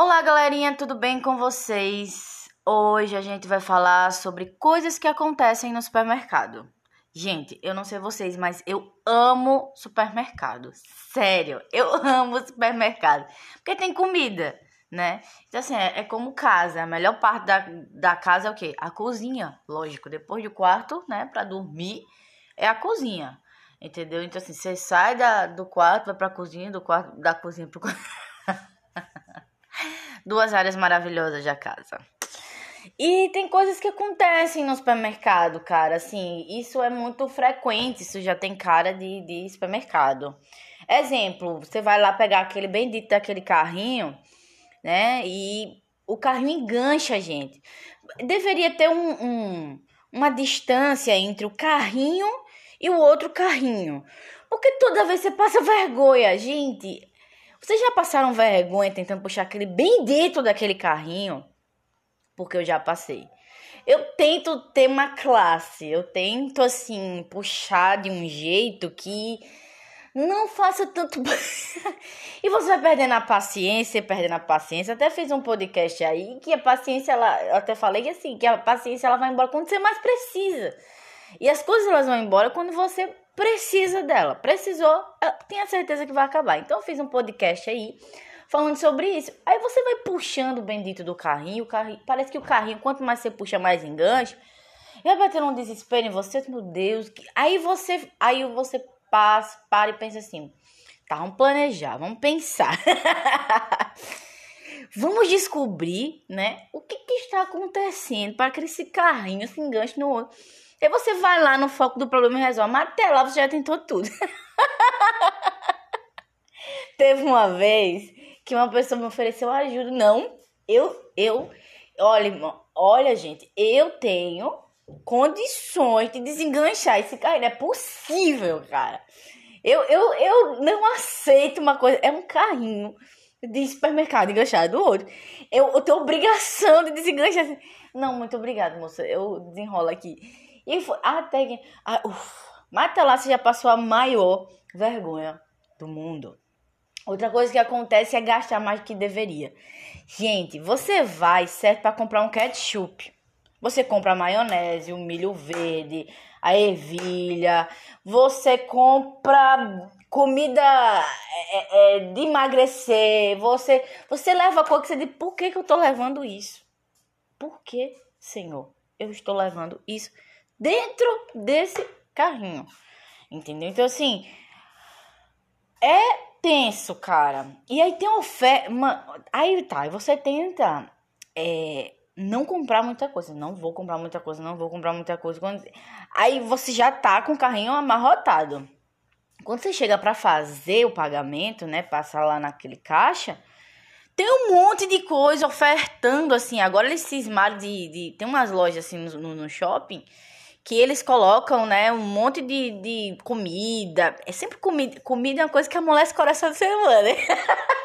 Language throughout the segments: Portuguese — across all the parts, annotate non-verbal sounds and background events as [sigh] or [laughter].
Olá, galerinha, tudo bem com vocês? Hoje a gente vai falar sobre coisas que acontecem no supermercado. Gente, eu não sei vocês, mas eu amo supermercado. Sério, eu [laughs] amo supermercado. Porque tem comida, né? Então, assim, é, é como casa. A melhor parte da, da casa é o quê? A cozinha. Lógico, depois do quarto, né, pra dormir, é a cozinha. Entendeu? Então, assim, você sai da, do quarto, vai pra cozinha, do quarto, da cozinha pro [laughs] quarto. Duas áreas maravilhosas da casa. E tem coisas que acontecem no supermercado, cara. Assim, isso é muito frequente. Isso já tem cara de, de supermercado. Exemplo, você vai lá pegar aquele bendito daquele carrinho, né? E o carrinho engancha gente. Deveria ter um, um, uma distância entre o carrinho e o outro carrinho. Porque toda vez você passa vergonha, gente. Vocês já passaram vergonha tentando puxar aquele bem dentro daquele carrinho? Porque eu já passei. Eu tento ter uma classe, eu tento assim puxar de um jeito que não faça tanto. [laughs] e você vai perdendo a paciência, perdendo a paciência. Até fiz um podcast aí que a paciência, ela, eu até falei assim, que a paciência ela vai embora quando você mais precisa. E as coisas elas vão embora quando você precisa dela. Precisou, tenha certeza que vai acabar. Então eu fiz um podcast aí falando sobre isso. Aí você vai puxando o bendito do carrinho, o carrinho, parece que o carrinho, quanto mais você puxa, mais enganche. E vai batendo um desespero em você, meu Deus. Aí você, aí você passa, para e pensa assim: tá, vamos planejar, vamos pensar. [laughs] vamos descobrir, né, o que, que está acontecendo para que esse carrinho se enganche no outro. Aí você vai lá no foco do problema e resolve. Mas até lá você já tentou tudo. [laughs] Teve uma vez que uma pessoa me ofereceu ajuda. Não, eu, eu, olha, olha, gente, eu tenho condições de desenganchar esse carrinho. É possível, cara. Eu, eu, eu não aceito uma coisa. É um carrinho de supermercado enganchado do outro. Eu, eu tenho obrigação de desenganchar. Não, muito obrigada, moça. Eu desenrolo aqui. E foi até que. Ah, mas até lá você já passou a maior vergonha do mundo. Outra coisa que acontece é gastar mais do que deveria. Gente, você vai certo para comprar um ketchup. Você compra a maionese, o milho verde, a ervilha. Você compra comida é, é, de emagrecer. Você, você leva coisa que você diz, por que, que eu tô levando isso? Por que, Senhor, eu estou levando isso? Dentro desse carrinho. Entendeu? Então, assim, é tenso, cara. E aí tem oferta. Aí tá, e você tenta é, não comprar muita coisa. Não vou comprar muita coisa, não vou comprar muita coisa. Quando... Aí você já tá com o carrinho amarrotado. Quando você chega para fazer o pagamento, né? Passar lá naquele caixa. Tem um monte de coisa ofertando, assim. Agora eles cismaram de, de. Tem umas lojas assim no, no shopping que eles colocam, né, um monte de, de comida. É sempre comida. Comida é uma coisa que amolece o coração do ser humano, né? [laughs]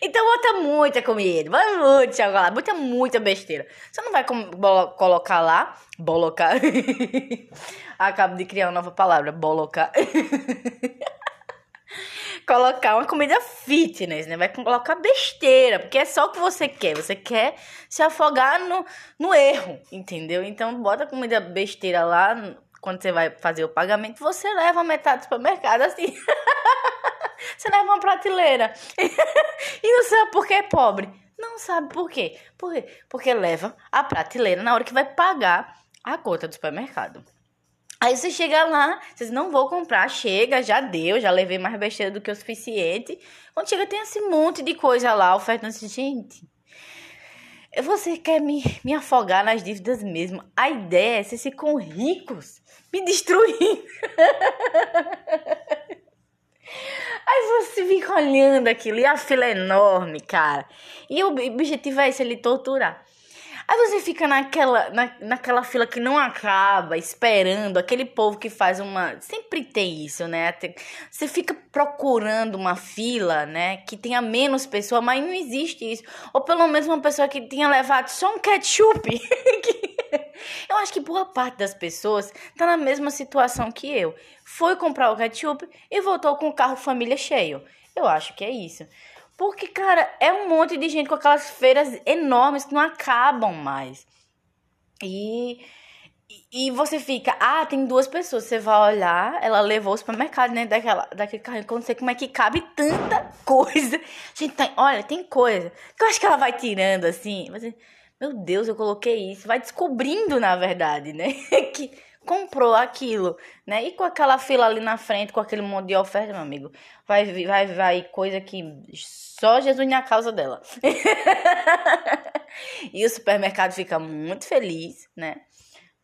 Então bota muita comida, bota muito chocolate, bota muita besteira. Você não vai colocar lá, bolocar. [laughs] Acabo de criar uma nova palavra, bolocar. [laughs] colocar uma comida fitness, né? Vai colocar besteira, porque é só o que você quer. Você quer se afogar no, no erro, entendeu? Então, bota comida besteira lá. Quando você vai fazer o pagamento, você leva metade do supermercado assim. [laughs] você leva uma prateleira. [laughs] e não sabe por que é pobre. Não sabe por quê. Por quê? Porque leva a prateleira na hora que vai pagar a conta do supermercado. Aí você chega lá, vocês não vou comprar, chega, já deu, já levei mais besteira do que o suficiente. Quando chega, tem esse monte de coisa lá, ofertando assim, gente. Você quer me, me afogar nas dívidas mesmo. A ideia é vocês ficam ricos, me destruindo. [laughs] Aí você fica olhando aquilo, e a fila é enorme, cara. E o objetivo é esse, ele torturar. Aí você fica naquela, na, naquela fila que não acaba, esperando aquele povo que faz uma. Sempre tem isso, né? Você fica procurando uma fila, né? Que tenha menos pessoa, mas não existe isso. Ou pelo menos uma pessoa que tenha levado só um ketchup. [laughs] eu acho que boa parte das pessoas tá na mesma situação que eu. Foi comprar o ketchup e voltou com o carro família cheio. Eu acho que é isso. Porque, cara, é um monte de gente com aquelas feiras enormes que não acabam mais. E, e você fica, ah, tem duas pessoas. Você vai olhar, ela levou o supermercado dentro daquela, daquele carrinho. Quando você como é que cabe tanta [laughs] coisa. Gente, tem, olha, tem coisa que eu acho que ela vai tirando assim. Você, meu Deus, eu coloquei isso. Vai descobrindo, na verdade, né? [laughs] que comprou aquilo, né? E com aquela fila ali na frente, com aquele monte de oferta, meu amigo, vai vai vai coisa que só Jesus na causa dela. [laughs] e o supermercado fica muito feliz, né?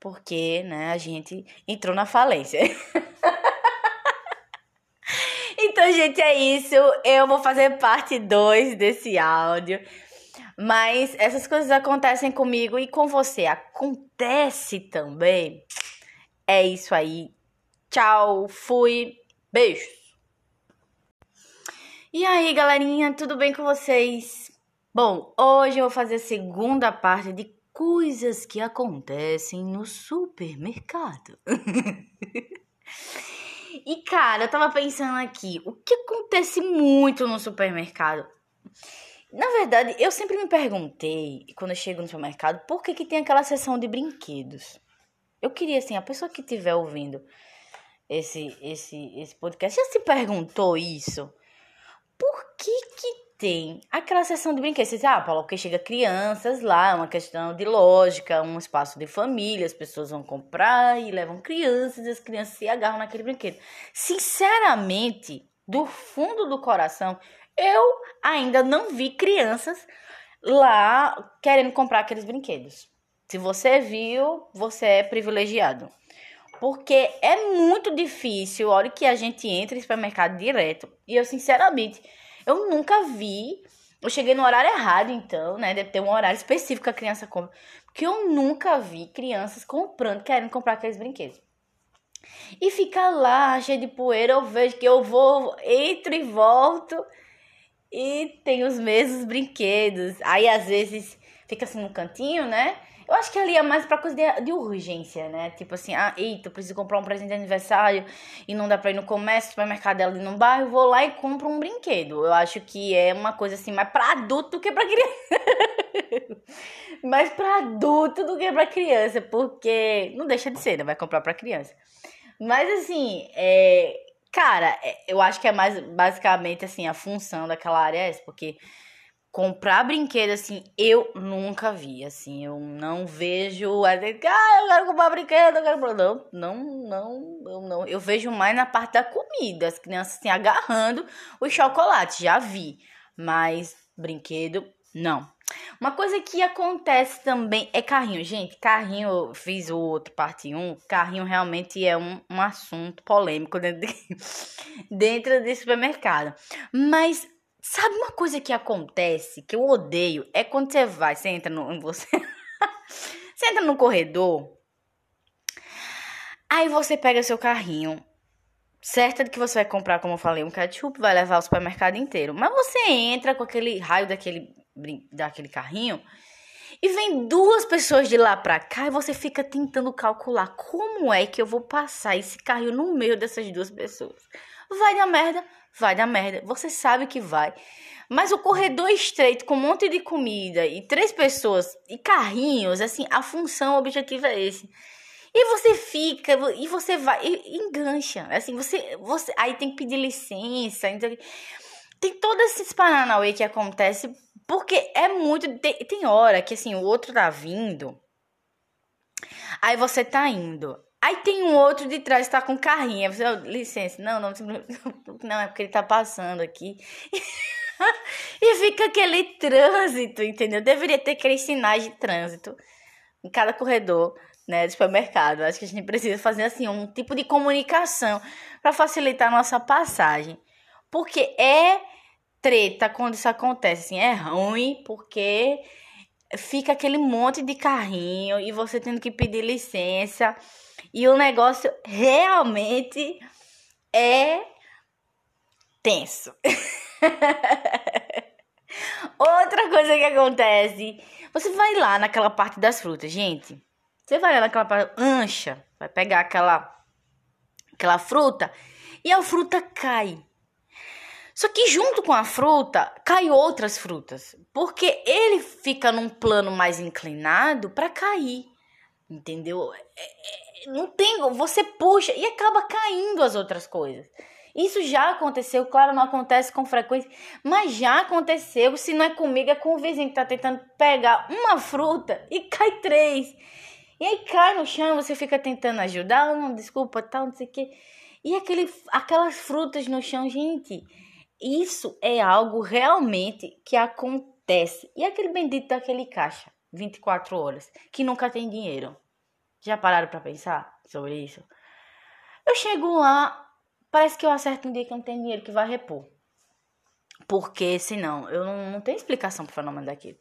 Porque, né, a gente entrou na falência. [laughs] então, gente, é isso. Eu vou fazer parte 2 desse áudio. Mas essas coisas acontecem comigo e com você. Acontece também. É isso aí. Tchau, fui. Beijos. E aí, galerinha, tudo bem com vocês? Bom, hoje eu vou fazer a segunda parte de coisas que acontecem no supermercado. [laughs] e cara, eu tava pensando aqui, o que acontece muito no supermercado? Na verdade, eu sempre me perguntei, quando eu chego no supermercado, por que, que tem aquela seção de brinquedos? Eu queria, assim, a pessoa que estiver ouvindo esse, esse, esse podcast já se perguntou isso? Por que que tem aquela seção de brinquedos? Você diz, ah, Paulo, porque chega crianças lá, é uma questão de lógica, um espaço de família, as pessoas vão comprar e levam crianças e as crianças se agarram naquele brinquedo. Sinceramente, do fundo do coração, eu ainda não vi crianças lá querendo comprar aqueles brinquedos. Se você viu, você é privilegiado. Porque é muito difícil, olha que a gente entra em supermercado direto. E eu, sinceramente, eu nunca vi. Eu cheguei no horário errado, então, né? Deve ter um horário específico que a criança compra. Porque eu nunca vi crianças comprando, querendo comprar aqueles brinquedos. E fica lá, cheio de poeira, eu vejo que eu vou, entro e volto e tem os mesmos brinquedos. Aí às vezes fica assim no cantinho, né? Eu acho que ali é mais pra coisa de, de, urgência, né? Tipo assim, ah, eita, eu preciso comprar um presente de aniversário e não dá pra ir no comércio, supermercado ali no bairro, vou lá e compro um brinquedo. Eu acho que é uma coisa assim, mais pra adulto do que pra criança. [laughs] mais pra adulto do que pra criança, porque não deixa de ser, né? Vai comprar pra criança. Mas assim, é, Cara, é, eu acho que é mais basicamente assim, a função daquela área é essa, porque comprar brinquedo assim, eu nunca vi, assim, eu não vejo, ah, eu quero comprar brinquedo, eu quero não, não, não, eu não, eu vejo mais na parte da comida, as crianças assim agarrando o chocolate, já vi, mas brinquedo não. Uma coisa que acontece também é carrinho. Gente, carrinho, eu fiz o outro parte 1. Carrinho realmente é um, um assunto polêmico dentro, de, [laughs] dentro desse supermercado. Mas sabe uma coisa que acontece que eu odeio? É quando você vai, você entra no. Você, [laughs] você entra no corredor. Aí você pega seu carrinho. Certa de que você vai comprar, como eu falei, um ketchup, vai levar o supermercado inteiro. Mas você entra com aquele raio daquele daquele carrinho e vem duas pessoas de lá pra cá e você fica tentando calcular como é que eu vou passar esse carrinho no meio dessas duas pessoas. Vai dar merda, vai dar merda. Você sabe que vai. Mas o corredor estreito com um monte de comida e três pessoas e carrinhos, assim, a função, o objetivo é esse. E você fica, e você vai, e engancha. Assim, você, você. Aí tem que pedir licença. Então, tem todos esses paranauê que acontece porque é muito. Tem, tem hora que assim, o outro tá vindo. Aí você tá indo. Aí tem um outro de trás que tá com carrinho. Você, oh, licença, não, não, [laughs] não, é porque ele tá passando aqui. [laughs] e fica aquele trânsito, entendeu? Deveria ter aqueles sinais de trânsito em cada corredor, né, do supermercado. Acho que a gente precisa fazer assim um tipo de comunicação para facilitar a nossa passagem. Porque é treta quando isso acontece. Assim, é ruim porque fica aquele monte de carrinho e você tendo que pedir licença. E o negócio realmente é tenso. [laughs] Outra coisa que acontece, você vai lá naquela parte das frutas, gente. Você vai lá naquela parte, ancha, vai pegar aquela aquela fruta e a fruta cai. Só que junto com a fruta, cai outras frutas. Porque ele fica num plano mais inclinado para cair. Entendeu? Não tem. Você puxa e acaba caindo as outras coisas. Isso já aconteceu, claro, não acontece com frequência, mas já aconteceu. Se não é comigo, é com o vizinho que tá tentando pegar uma fruta e cai três. E aí cai no chão, você fica tentando ajudar, não, desculpa, tal, não sei o quê. E aquele, aquelas frutas no chão, gente, isso é algo realmente que acontece. E aquele bendito daquele caixa, 24 horas, que nunca tem dinheiro. Já pararam para pensar sobre isso? Eu chego lá, Parece que eu acerto um dia que não tem dinheiro que vai repor. Porque senão, eu não, não tenho explicação pro fenômeno daquele.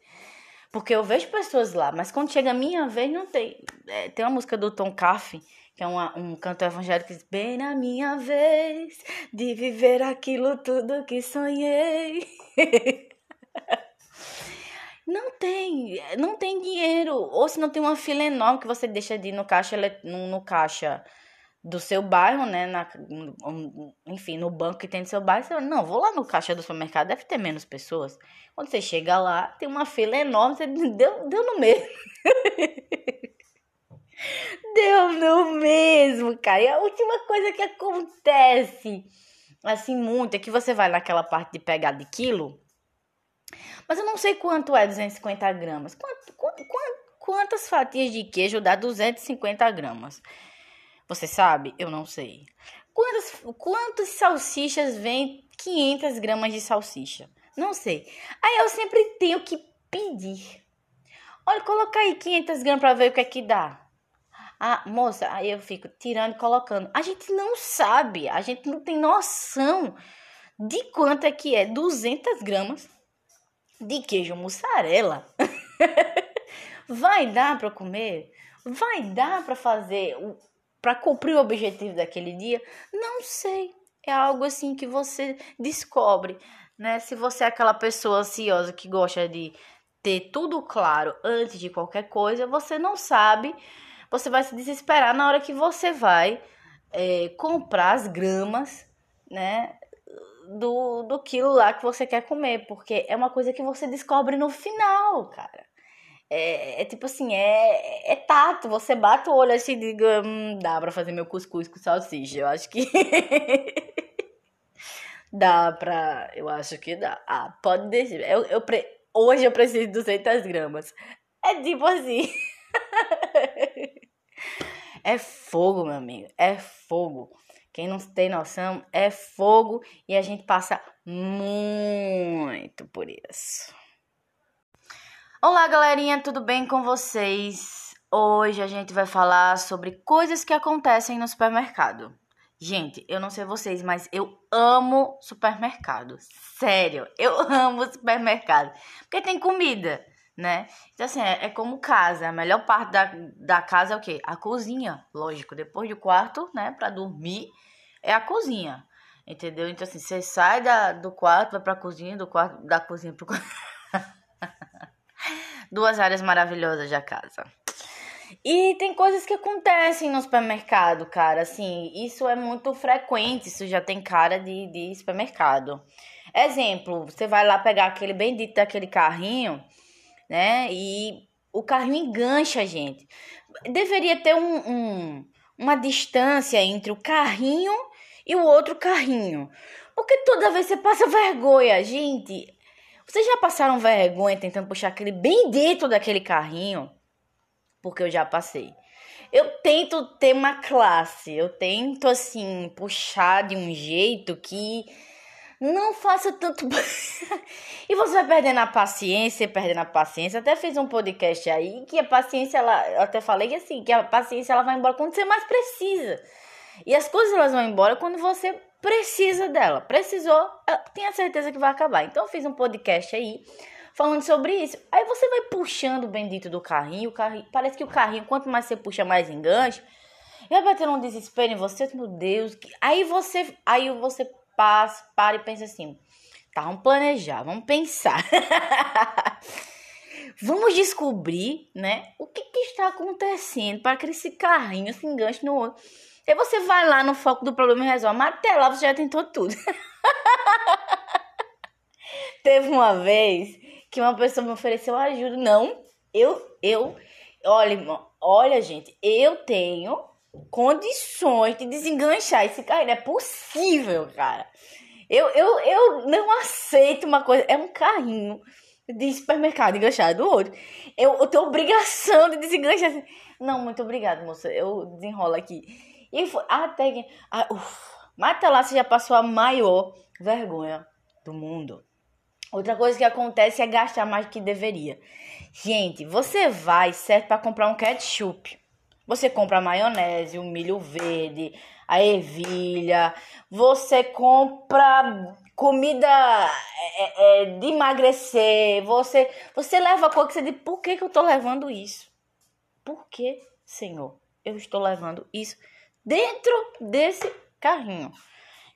Porque eu vejo pessoas lá, mas quando chega a minha vez, não tem. É, tem uma música do Tom Caff, que é uma, um cantor evangélico que diz: Bem na minha vez de viver aquilo tudo que sonhei. [laughs] não tem, não tem dinheiro. Ou se não tem uma fila enorme que você deixa de ir no caixa, no, no caixa do seu bairro, né? Na, enfim, no banco que tem no seu bairro, você não, vou lá no caixa do supermercado, deve ter menos pessoas. Quando você chega lá, tem uma fila enorme, você [laughs] deu, deu no mesmo. [laughs] deu no mesmo, cara. E a última coisa que acontece, assim, muito, é que você vai naquela parte de pegar de quilo, mas eu não sei quanto é 250 gramas. Quanto, quanto, quantas fatias de queijo dá 250 gramas? Você sabe? Eu não sei. Quantas, quantas salsichas vem 500 gramas de salsicha? Não sei. Aí eu sempre tenho que pedir. Olha, coloca aí 500 gramas para ver o que é que dá. Ah, moça, aí eu fico tirando e colocando. A gente não sabe, a gente não tem noção de quanto é que é 200 gramas de queijo mussarela. [laughs] Vai dar para comer? Vai dar para fazer para cumprir o objetivo daquele dia? Não sei. É algo assim que você descobre, né? Se você é aquela pessoa ansiosa que gosta de ter tudo claro antes de qualquer coisa, você não sabe, você vai se desesperar na hora que você vai é, comprar as gramas, né? Do, do quilo lá que você quer comer, porque é uma coisa que você descobre no final, cara. É, é, tipo assim, é, é tato. Você bate o olho assim e diga, hum, dá pra fazer meu cuscuz com salsicha. Eu acho que. [laughs] dá pra. Eu acho que dá. Ah, pode deixar. Eu, eu pre... Hoje eu preciso de 200 gramas. É tipo assim. [laughs] é fogo, meu amigo. É fogo. Quem não tem noção, é fogo e a gente passa muito por isso. Olá, galerinha, tudo bem com vocês? Hoje a gente vai falar sobre coisas que acontecem no supermercado. Gente, eu não sei vocês, mas eu amo supermercado. Sério, eu [laughs] amo supermercado. Porque tem comida, né? Então, assim, é, é como casa. A melhor parte da, da casa é o quê? A cozinha. Lógico, depois do quarto, né, pra dormir, é a cozinha. Entendeu? Então, assim, você sai da, do quarto, vai pra cozinha, do quarto, da cozinha pro quarto. [laughs] duas áreas maravilhosas da casa. E tem coisas que acontecem no supermercado, cara. Assim, isso é muito frequente. Isso já tem cara de, de supermercado. Exemplo, você vai lá pegar aquele bendito daquele carrinho, né? E o carrinho engancha a gente. Deveria ter um, um, uma distância entre o carrinho e o outro carrinho. Porque toda vez você passa vergonha, gente. Vocês já passaram vergonha tentando puxar aquele bem dentro daquele carrinho? Porque eu já passei. Eu tento ter uma classe, eu tento assim puxar de um jeito que não faça tanto. [laughs] e você vai perdendo a paciência, perdendo a paciência. Até fiz um podcast aí que a paciência, ela, eu até falei assim, que a paciência ela vai embora quando você mais precisa. E as coisas elas vão embora quando você precisa dela. Precisou, tenha certeza que vai acabar. Então eu fiz um podcast aí falando sobre isso. Aí você vai puxando o bendito do carrinho, o carrinho, parece que o carrinho, quanto mais você puxa, mais enganche. E vai bater um desespero em você, meu Deus. Aí você, aí você passa, para e pensa assim: tá, vamos planejar, vamos pensar. [laughs] vamos descobrir, né, o que, que está acontecendo para que esse carrinho se enganche no outro. Aí você vai lá no foco do problema e resolve. Mas até lá você já tentou tudo. [laughs] Teve uma vez que uma pessoa me ofereceu ajuda. Não, eu, eu, olha, olha, gente, eu tenho condições de desenganchar esse carrinho. É possível, cara. Eu, eu, eu não aceito uma coisa. É um carrinho de supermercado enganchado do outro. Eu, eu tenho obrigação de desenganchar. Não, muito obrigada, moça. Eu desenrolo aqui. E foi até que. Ah, mas até lá você já passou a maior vergonha do mundo. Outra coisa que acontece é gastar mais do que deveria. Gente, você vai certo para comprar um ketchup. Você compra a maionese, o milho verde, a ervilha. Você compra comida é, é, de emagrecer. Você, você leva coisa que você diz, por que, que eu tô levando isso? Por que, Senhor, eu estou levando isso dentro desse carrinho?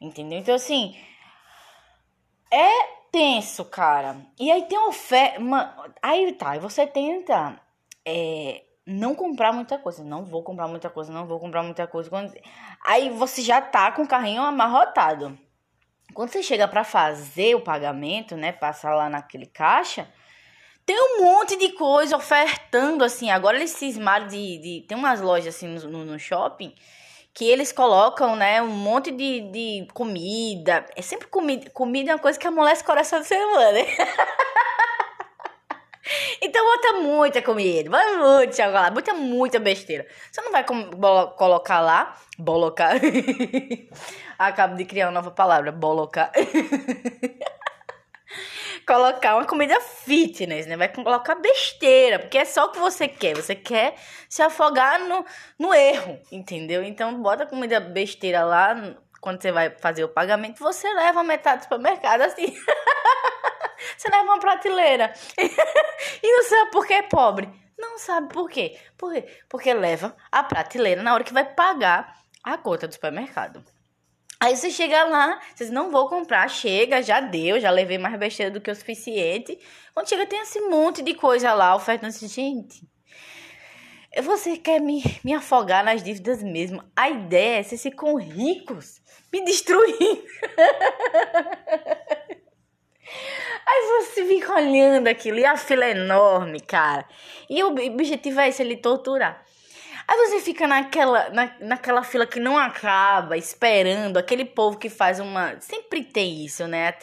Entendeu? Então, assim, é tenso, cara. E aí tem oferta. Aí tá, você tenta é, não comprar muita coisa. Não vou comprar muita coisa, não vou comprar muita coisa. Aí você já tá com o carrinho amarrotado. Quando você chega para fazer o pagamento, né? Passar lá naquele caixa. Tem um monte de coisa ofertando, assim. Agora eles cismaram de, de. Tem umas lojas assim no, no shopping que eles colocam, né, um monte de, de comida. É sempre comida. Comida é uma coisa que amolece o coração do ser humano, né? [laughs] Então bota muita comida, bota muito chocolate, muita, muita besteira. Você não vai colocar lá, bolocar. [laughs] Acabo de criar uma nova palavra, bolocar. [laughs] colocar uma comida fitness, né? Vai colocar besteira, porque é só o que você quer. Você quer se afogar no, no erro, entendeu? Então, bota comida besteira lá. Quando você vai fazer o pagamento, você leva metade do supermercado assim. [laughs] você leva uma prateleira. [laughs] e não sabe por que é pobre. Não sabe por quê. Por quê? Porque leva a prateleira na hora que vai pagar a conta do supermercado. Aí você chega lá, vocês não vou comprar, chega, já deu, já levei mais besteira do que o suficiente. Quando chega tem esse monte de coisa lá, ofertando assim, gente. Você quer me, me afogar nas dívidas mesmo. A ideia é vocês ficam ricos, me destruindo. [laughs] Aí você fica olhando aquilo e a fila é enorme, cara. E o objetivo é esse, ele torturar. Aí você fica naquela, na, naquela fila que não acaba, esperando aquele povo que faz uma. Sempre tem isso, né?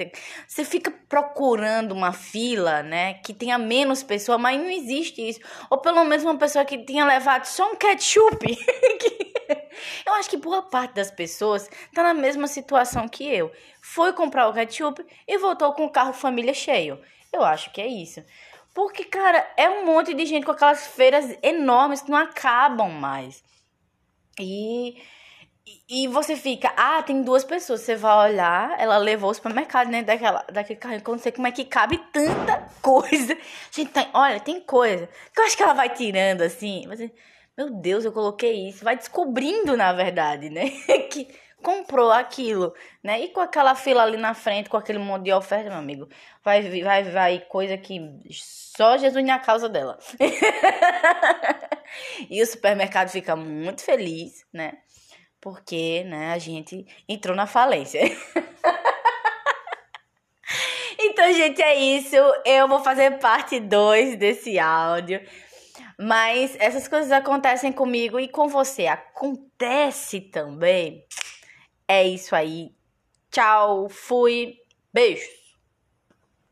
Você fica procurando uma fila, né? Que tenha menos pessoa, mas não existe isso. Ou pelo menos uma pessoa que tenha levado só um ketchup. [laughs] eu acho que boa parte das pessoas tá na mesma situação que eu. Foi comprar o ketchup e voltou com o carro família cheio. Eu acho que é isso. Porque, cara, é um monte de gente com aquelas feiras enormes que não acabam mais. E, e você fica, ah, tem duas pessoas. Você vai olhar, ela levou o supermercado né, daquela, daquele carrinho. Quando você como é que cabe tanta coisa. Gente, tem, olha, tem coisa que eu acho que ela vai tirando assim. Meu Deus, eu coloquei isso. Vai descobrindo, na verdade, né? [laughs] que comprou aquilo, né? E com aquela fila ali na frente, com aquele monte de oferta, meu amigo, vai vai vai coisa que só Jesus na causa dela. [laughs] e o supermercado fica muito feliz, né? Porque, né, a gente entrou na falência. [laughs] então, gente, é isso. Eu vou fazer parte 2 desse áudio. Mas essas coisas acontecem comigo e com você. Acontece também. É isso aí. Tchau, fui. Beijos.